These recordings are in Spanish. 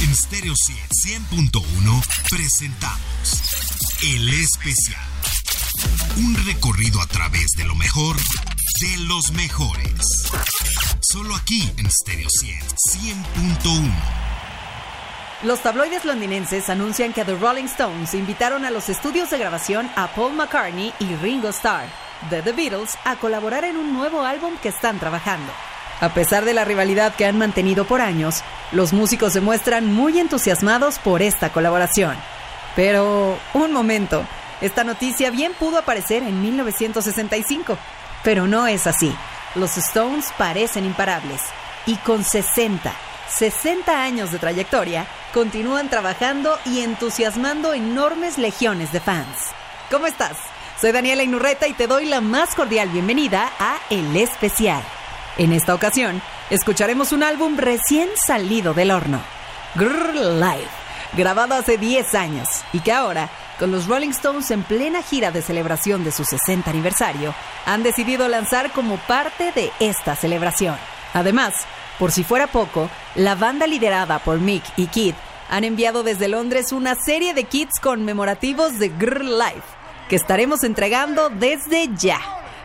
En Stereo 100.1 presentamos El Especial. Un recorrido a través de lo mejor de los mejores. Solo aquí en Stereo 100.1. Los tabloides londinenses anuncian que The Rolling Stones invitaron a los estudios de grabación a Paul McCartney y Ringo Starr de The Beatles a colaborar en un nuevo álbum que están trabajando. A pesar de la rivalidad que han mantenido por años, los músicos se muestran muy entusiasmados por esta colaboración. Pero, un momento, esta noticia bien pudo aparecer en 1965, pero no es así. Los Stones parecen imparables y con 60, 60 años de trayectoria, continúan trabajando y entusiasmando enormes legiones de fans. ¿Cómo estás? Soy Daniela Inurreta y te doy la más cordial bienvenida a El Especial. En esta ocasión, escucharemos un álbum recién salido del horno, Grrr Live, grabado hace 10 años y que ahora, con los Rolling Stones en plena gira de celebración de su 60 aniversario, han decidido lanzar como parte de esta celebración. Además, por si fuera poco, la banda liderada por Mick y Kid han enviado desde Londres una serie de kits conmemorativos de Grrr Live que estaremos entregando desde ya.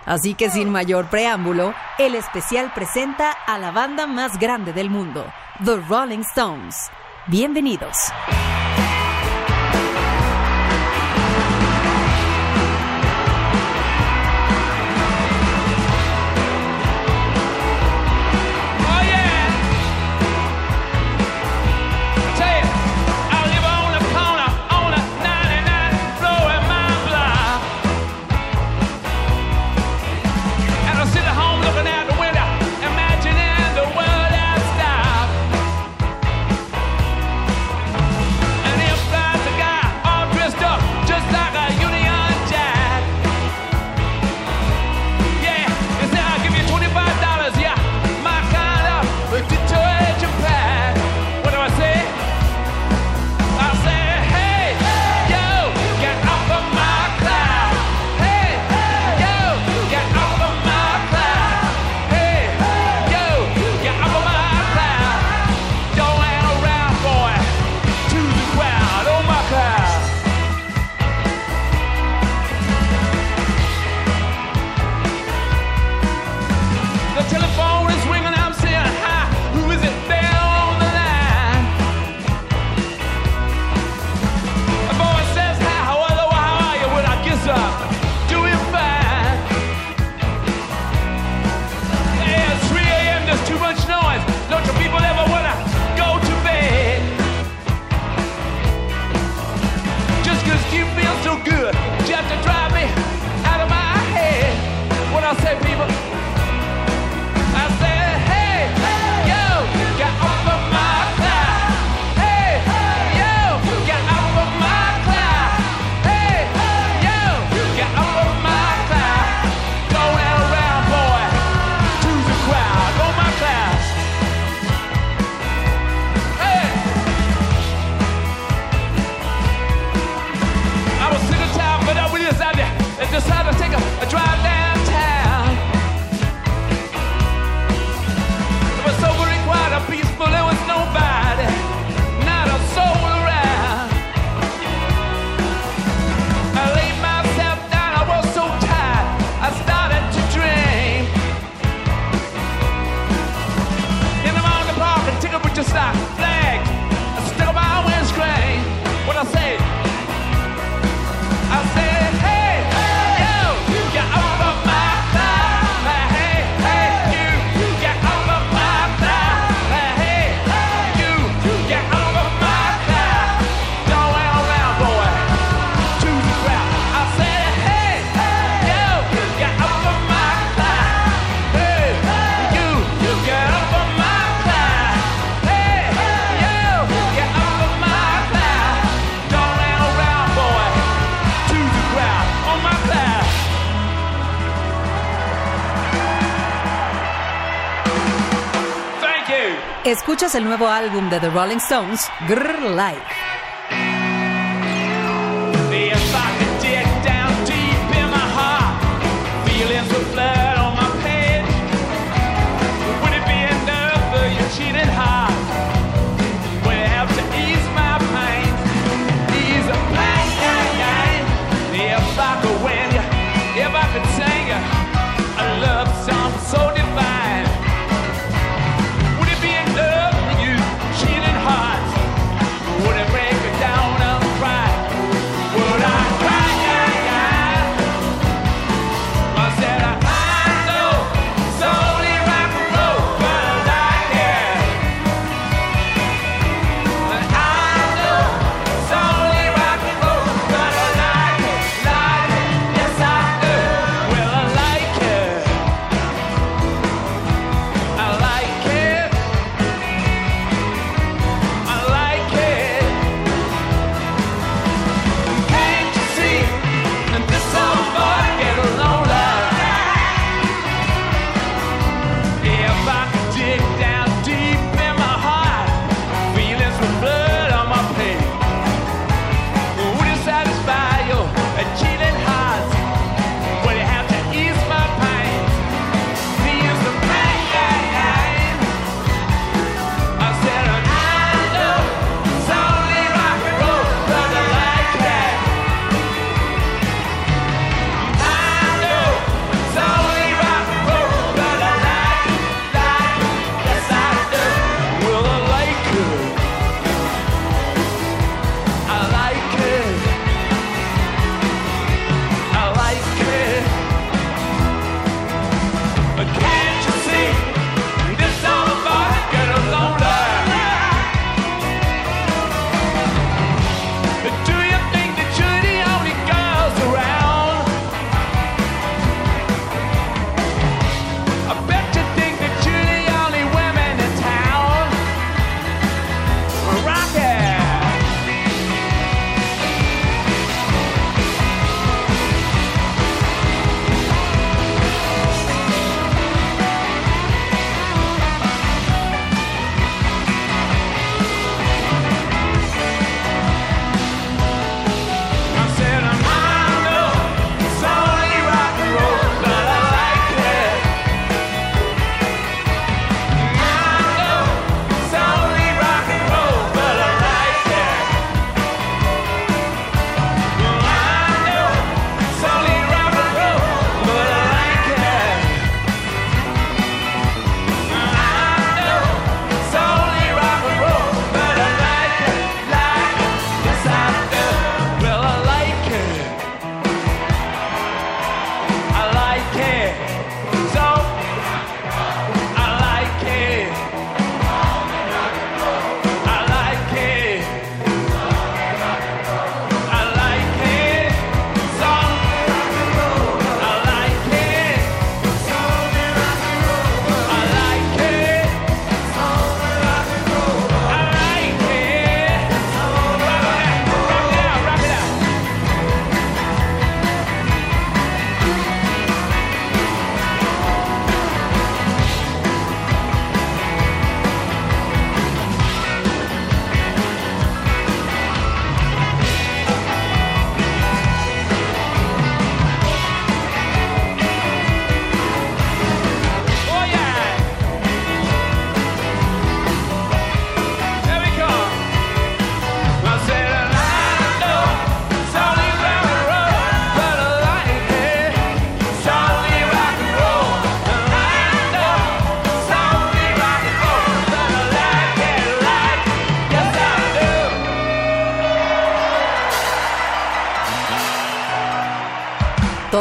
Así que sin mayor preámbulo, el especial presenta a la banda más grande del mundo, The Rolling Stones. Bienvenidos. Escuchas el nuevo álbum de The Rolling Stones, Grrr Live.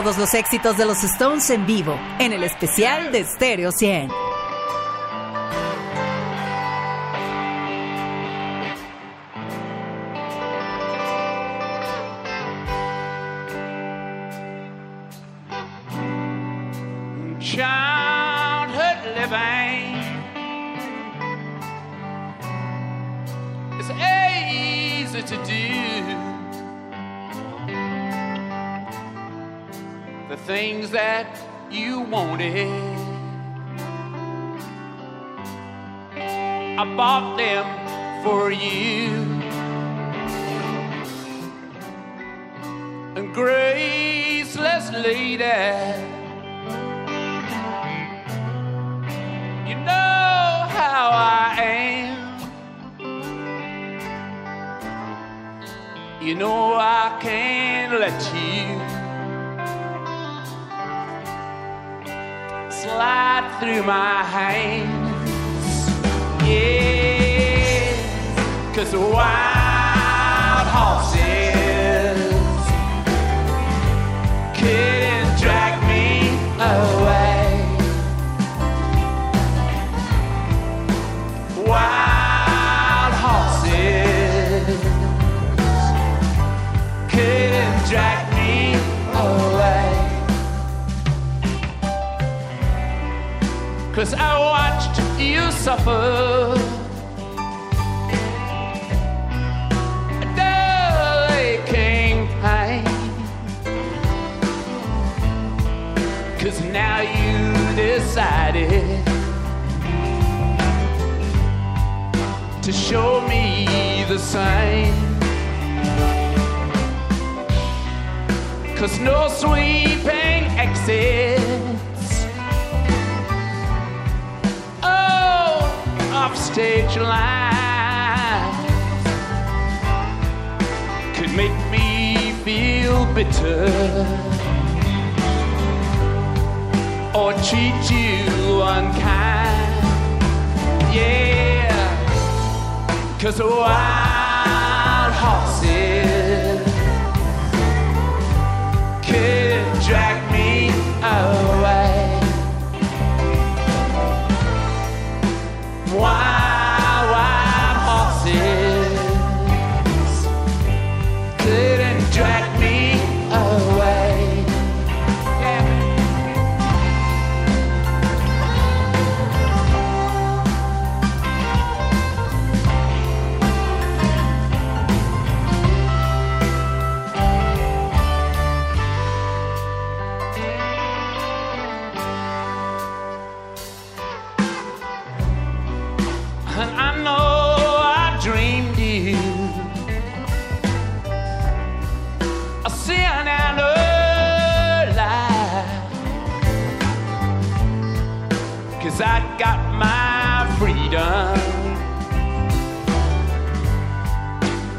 Todos los éxitos de los Stones en vivo, en el especial de Stereo 100. That you wanted, I bought them for you. And graceless lady. You know how I am. You know I can't let you slide through my hands. Yeah, cause wild Cause I watched you suffer. Aching pain. Cause now you decided. to show me the sign. Cause no sweeping exits. Upstage lines could make me feel bitter or treat you unkind. Yeah. Cause wild horses could drag me away. Wild,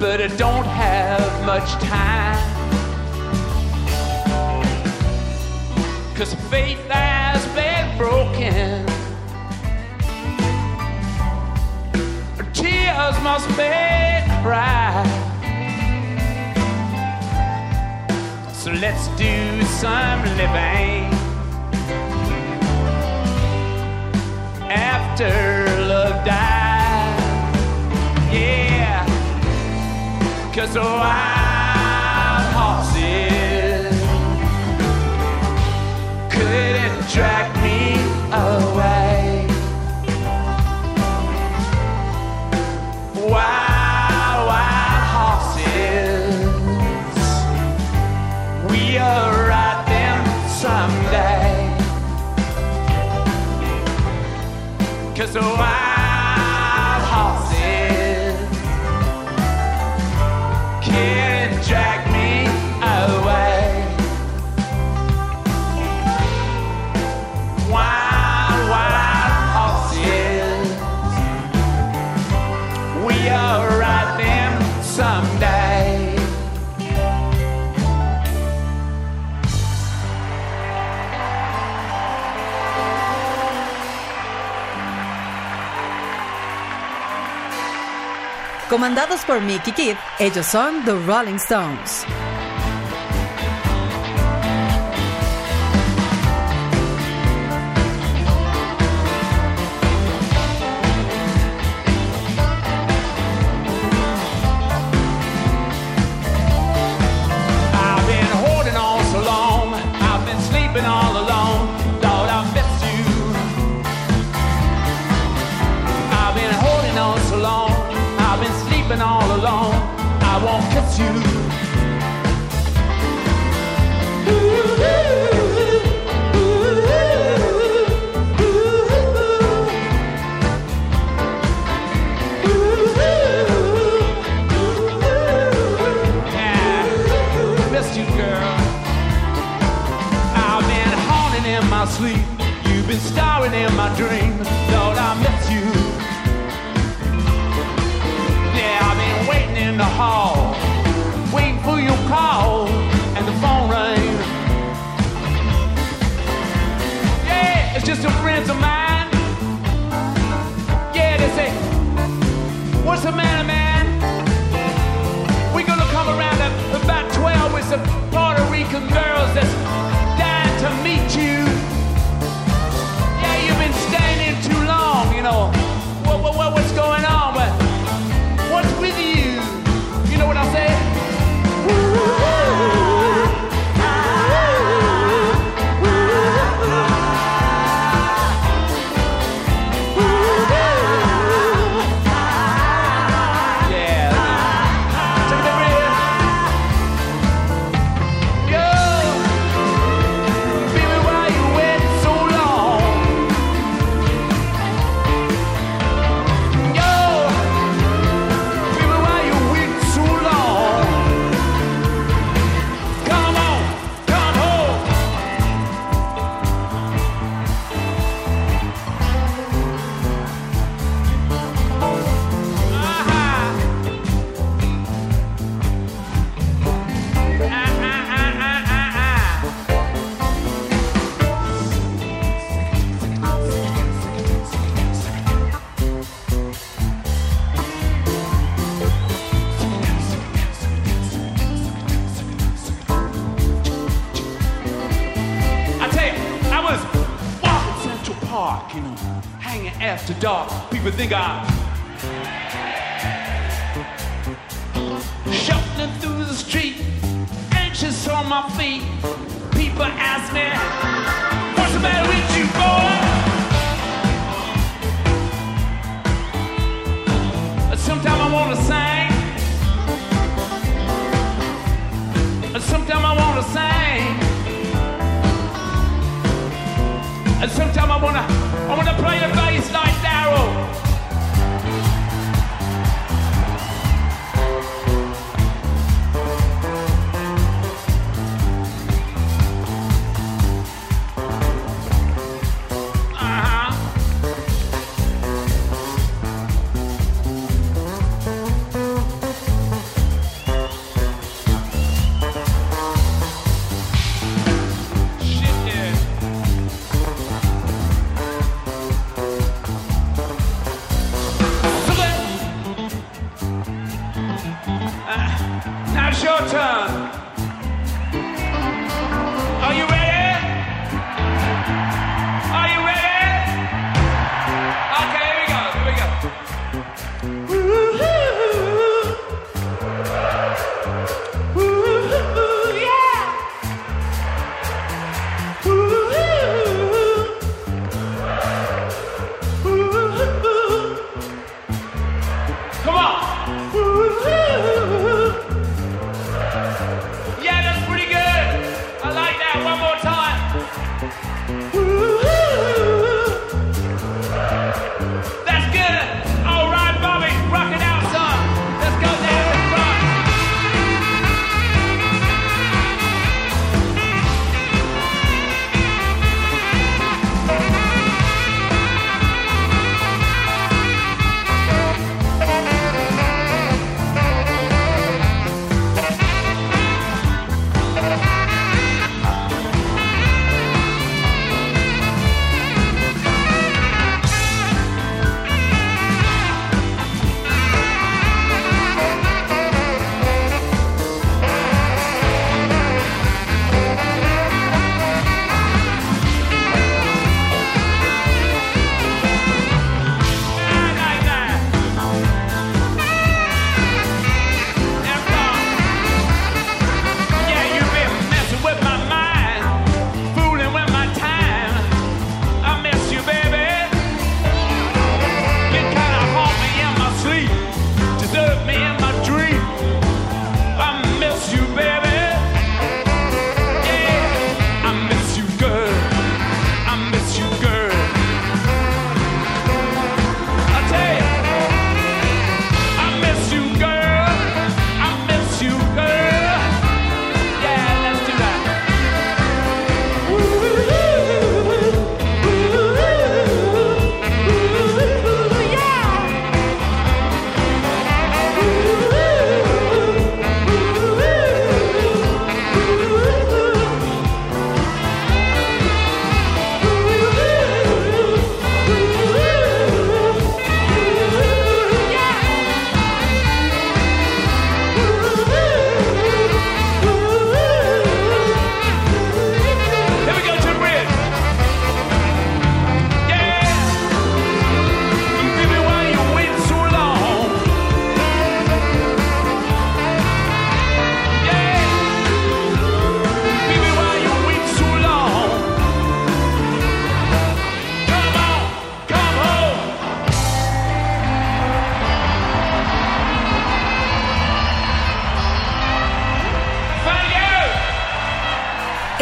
but I don't have much time. Cause faith has been broken. tears must make cry. So let's do some living after cause wild horses couldn't drag me away. wild, wild horses. We'll ride them someday. Cause the wild Comandados por Mickey Kidd, ellos son The Rolling Stones. been all alone. I won't kiss you. dark. People think I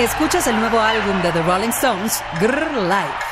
Escuchas el nuevo álbum de The Rolling Stones, Grrr Live.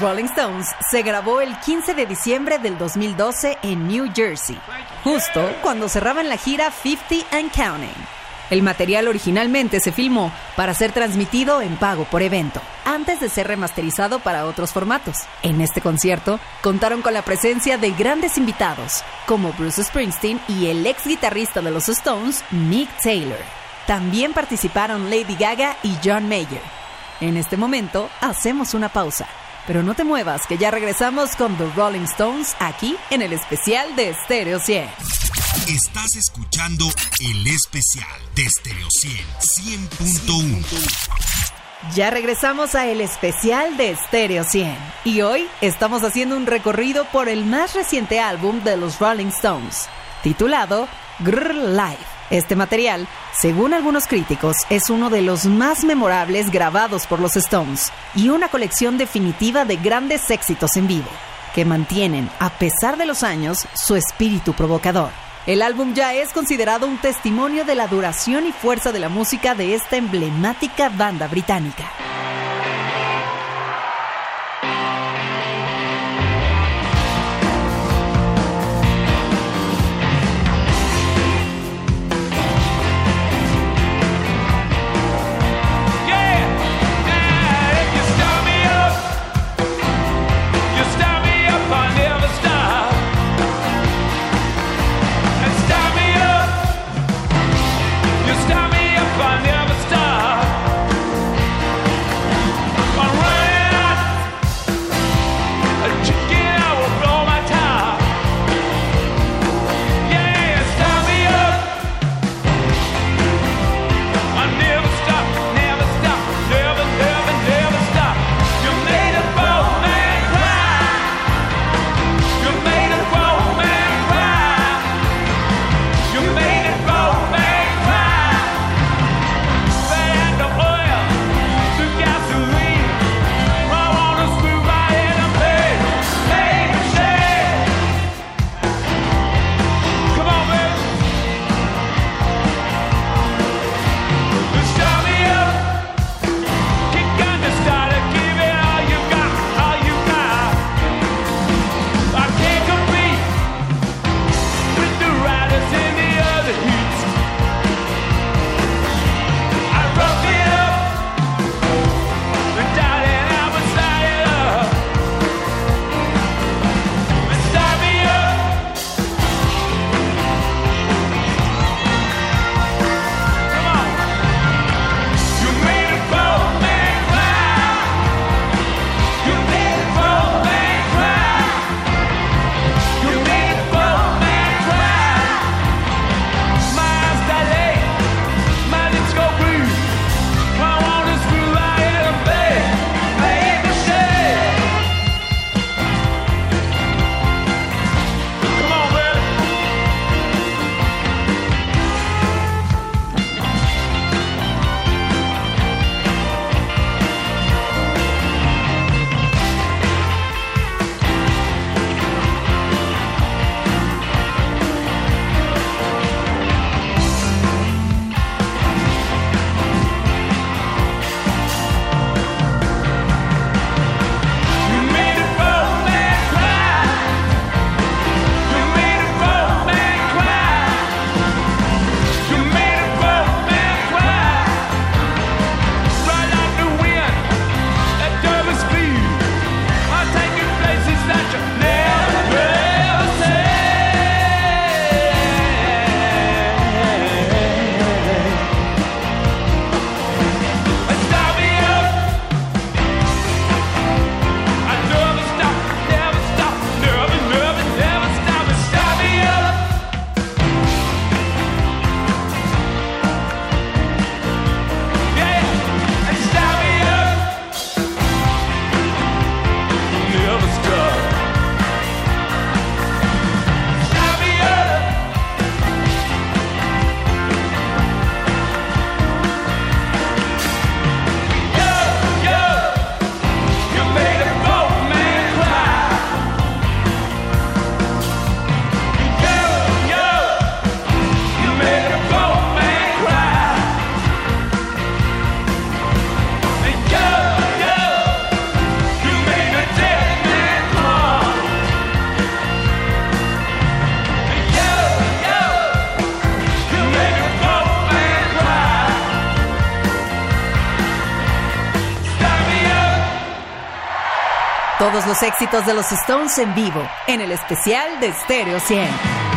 Rolling Stones se grabó el 15 de diciembre del 2012 en New Jersey, justo cuando cerraban la gira 50 and Counting. El material originalmente se filmó para ser transmitido en pago por evento, antes de ser remasterizado para otros formatos. En este concierto contaron con la presencia de grandes invitados, como Bruce Springsteen y el ex guitarrista de los Stones, Mick Taylor. También participaron Lady Gaga y John Mayer. En este momento hacemos una pausa Pero no te muevas, que ya regresamos con The Rolling Stones aquí en el especial de Stereo 100. Estás escuchando el especial de Stereo 100 100.1. Ya regresamos a el especial de Stereo 100 y hoy estamos haciendo un recorrido por el más reciente álbum de los Rolling Stones, titulado Grrr Live. Este material, según algunos críticos, es uno de los más memorables grabados por los Stones y una colección definitiva de grandes éxitos en vivo, que mantienen, a pesar de los años, su espíritu provocador. El álbum ya es considerado un testimonio de la duración y fuerza de la música de esta emblemática banda británica. Todos los éxitos de los Stones en vivo, en el especial de Stereo 100.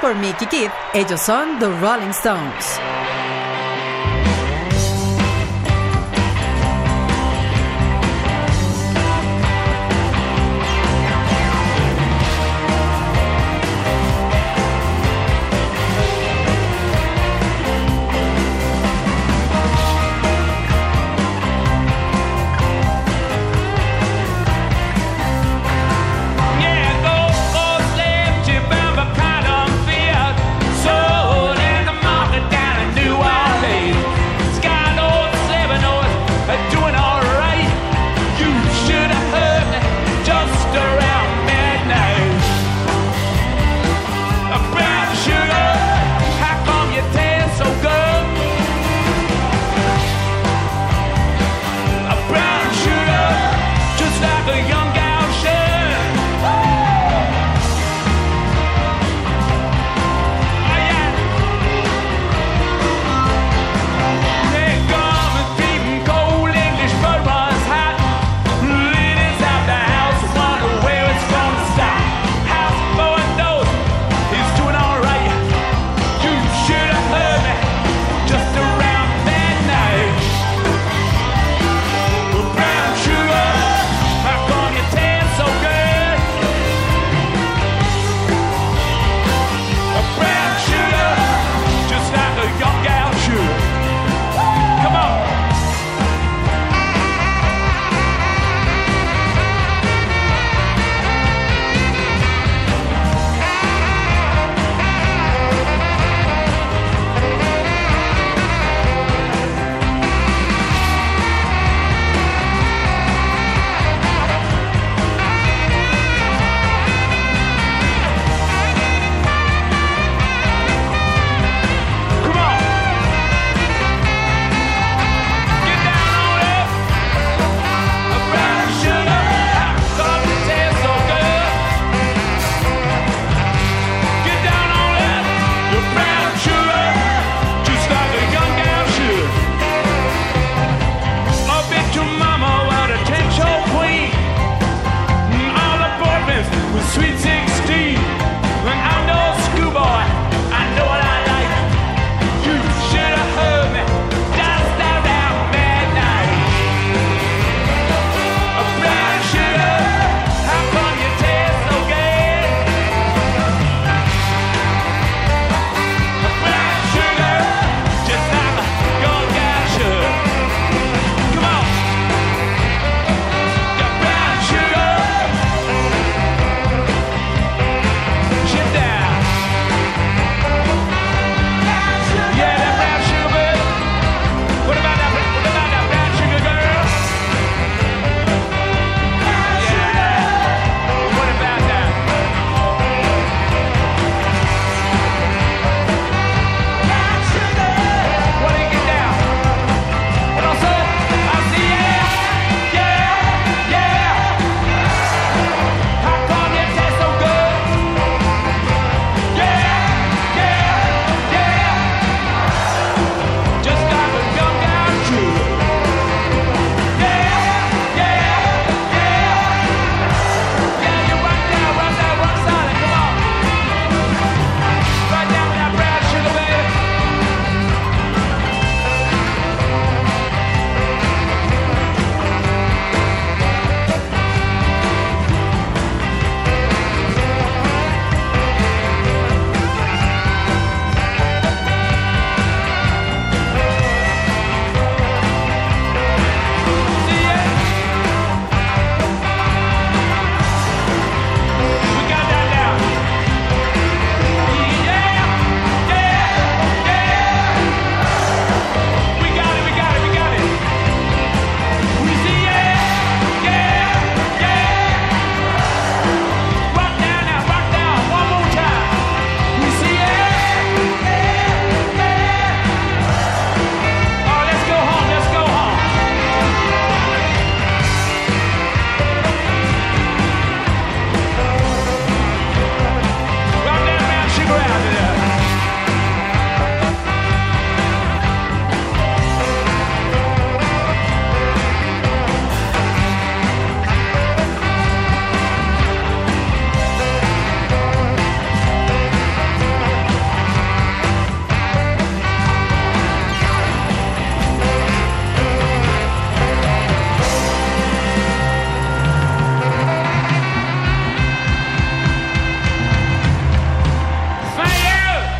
Por Mickey Kidd, ellos son The Rolling Stones.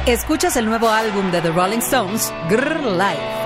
Escuchas el nuevo álbum de The Rolling Stones, Grrr Life.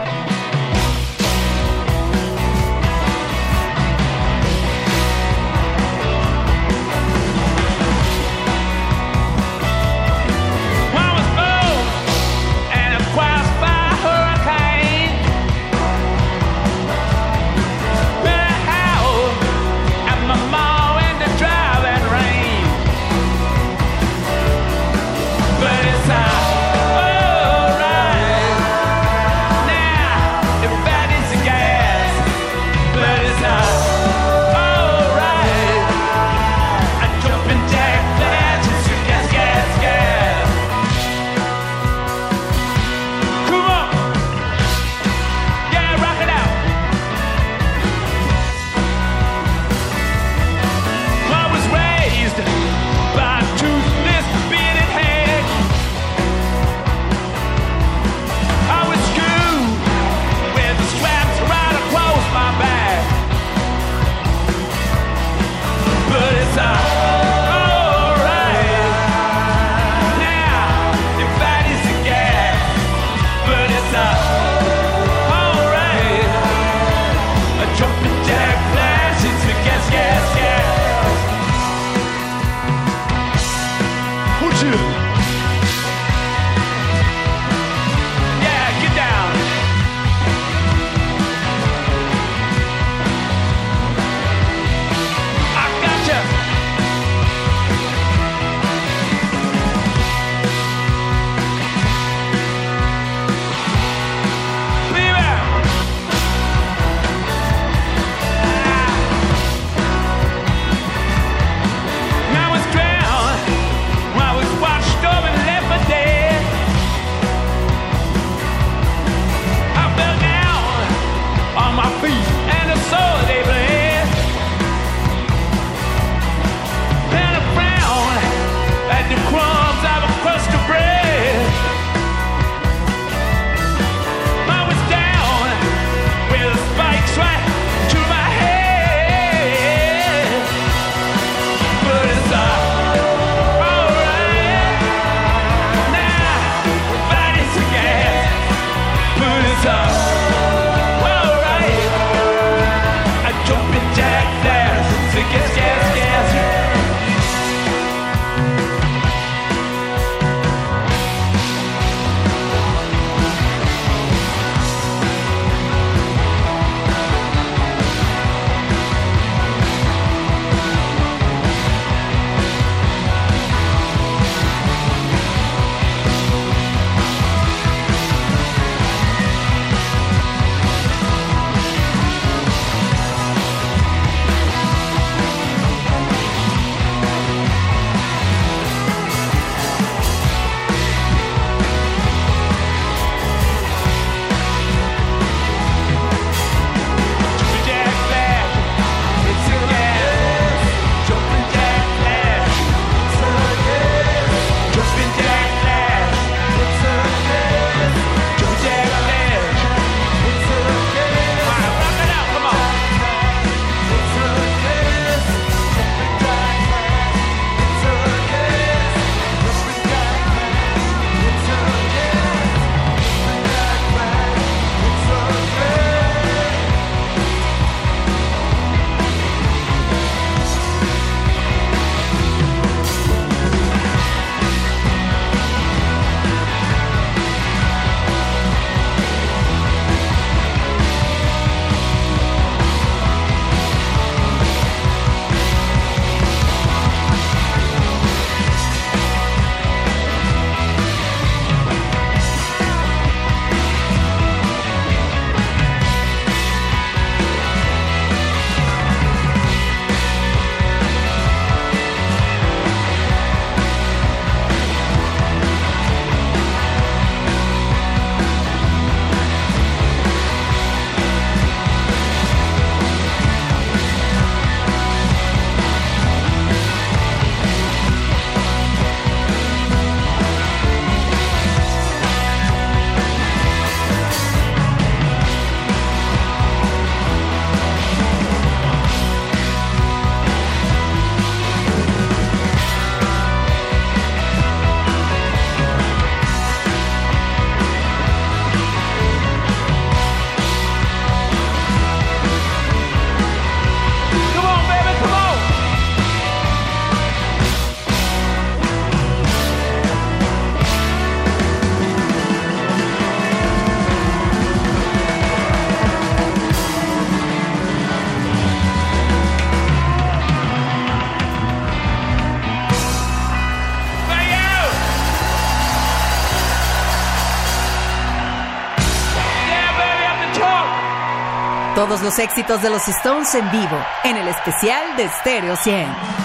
todos los éxitos de los Stones en vivo en el especial de Stereo 100.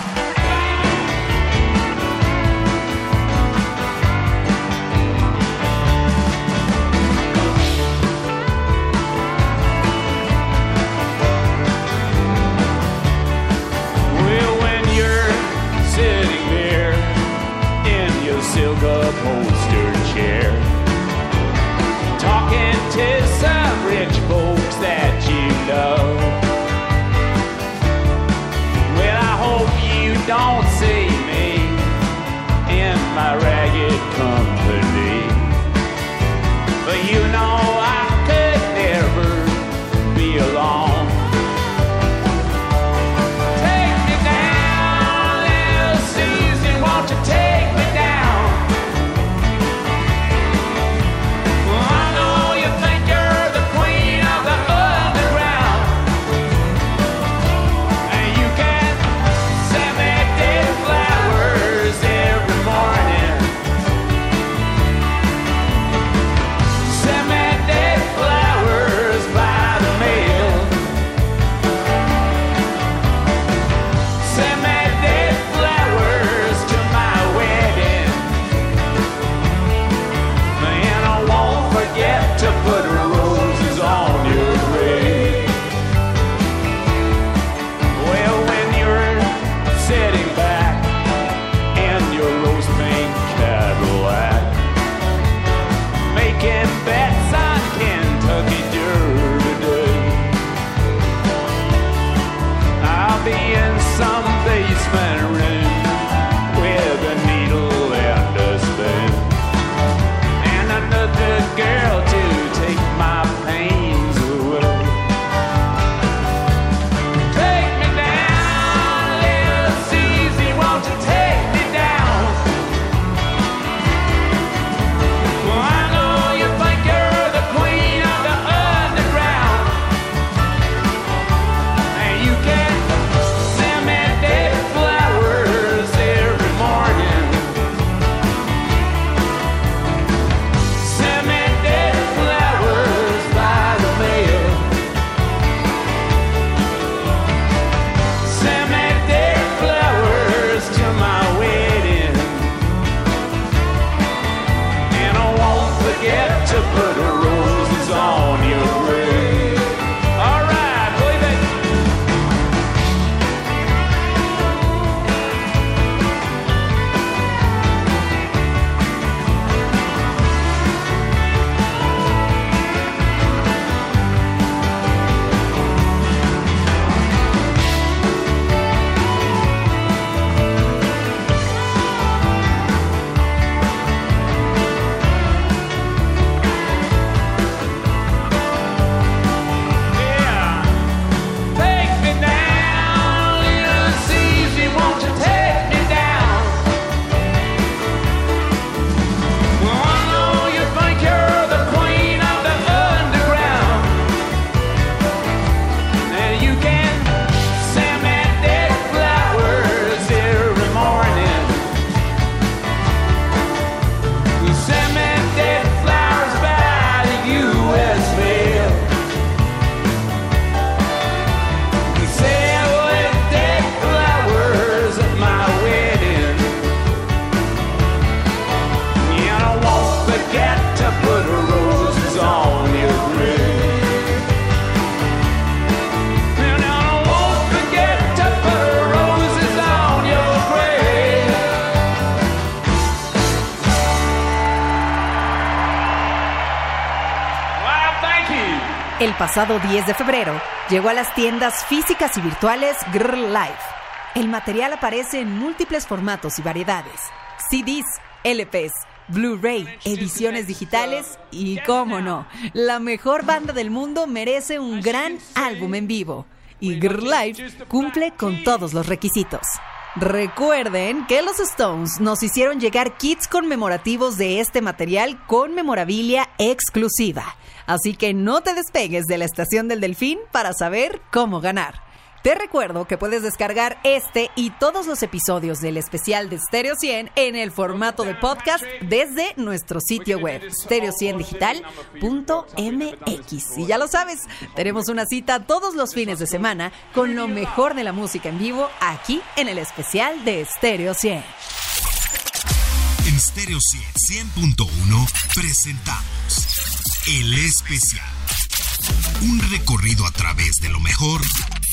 don't see me in my ragged company. But you El pasado 10 de febrero, llegó a las tiendas físicas y virtuales Grr Life. El material aparece en múltiples formatos y variedades: CDs, LPs, Blu-ray, ediciones digitales y, cómo no, la mejor banda del mundo merece un gran álbum en vivo. Y Girl Live cumple con todos los requisitos. Recuerden que los Stones nos hicieron llegar kits conmemorativos de este material con memorabilia exclusiva. Así que no te despegues de la estación del delfín para saber cómo ganar. Te recuerdo que puedes descargar este y todos los episodios del especial de Stereo 100 en el formato de podcast desde nuestro sitio web stereo100digital.mx. Y ya lo sabes, tenemos una cita todos los fines de semana con lo mejor de la música en vivo aquí en el especial de Stereo 100. En Stereo 100 100.1 presentamos El Especial. Un recorrido a través de lo mejor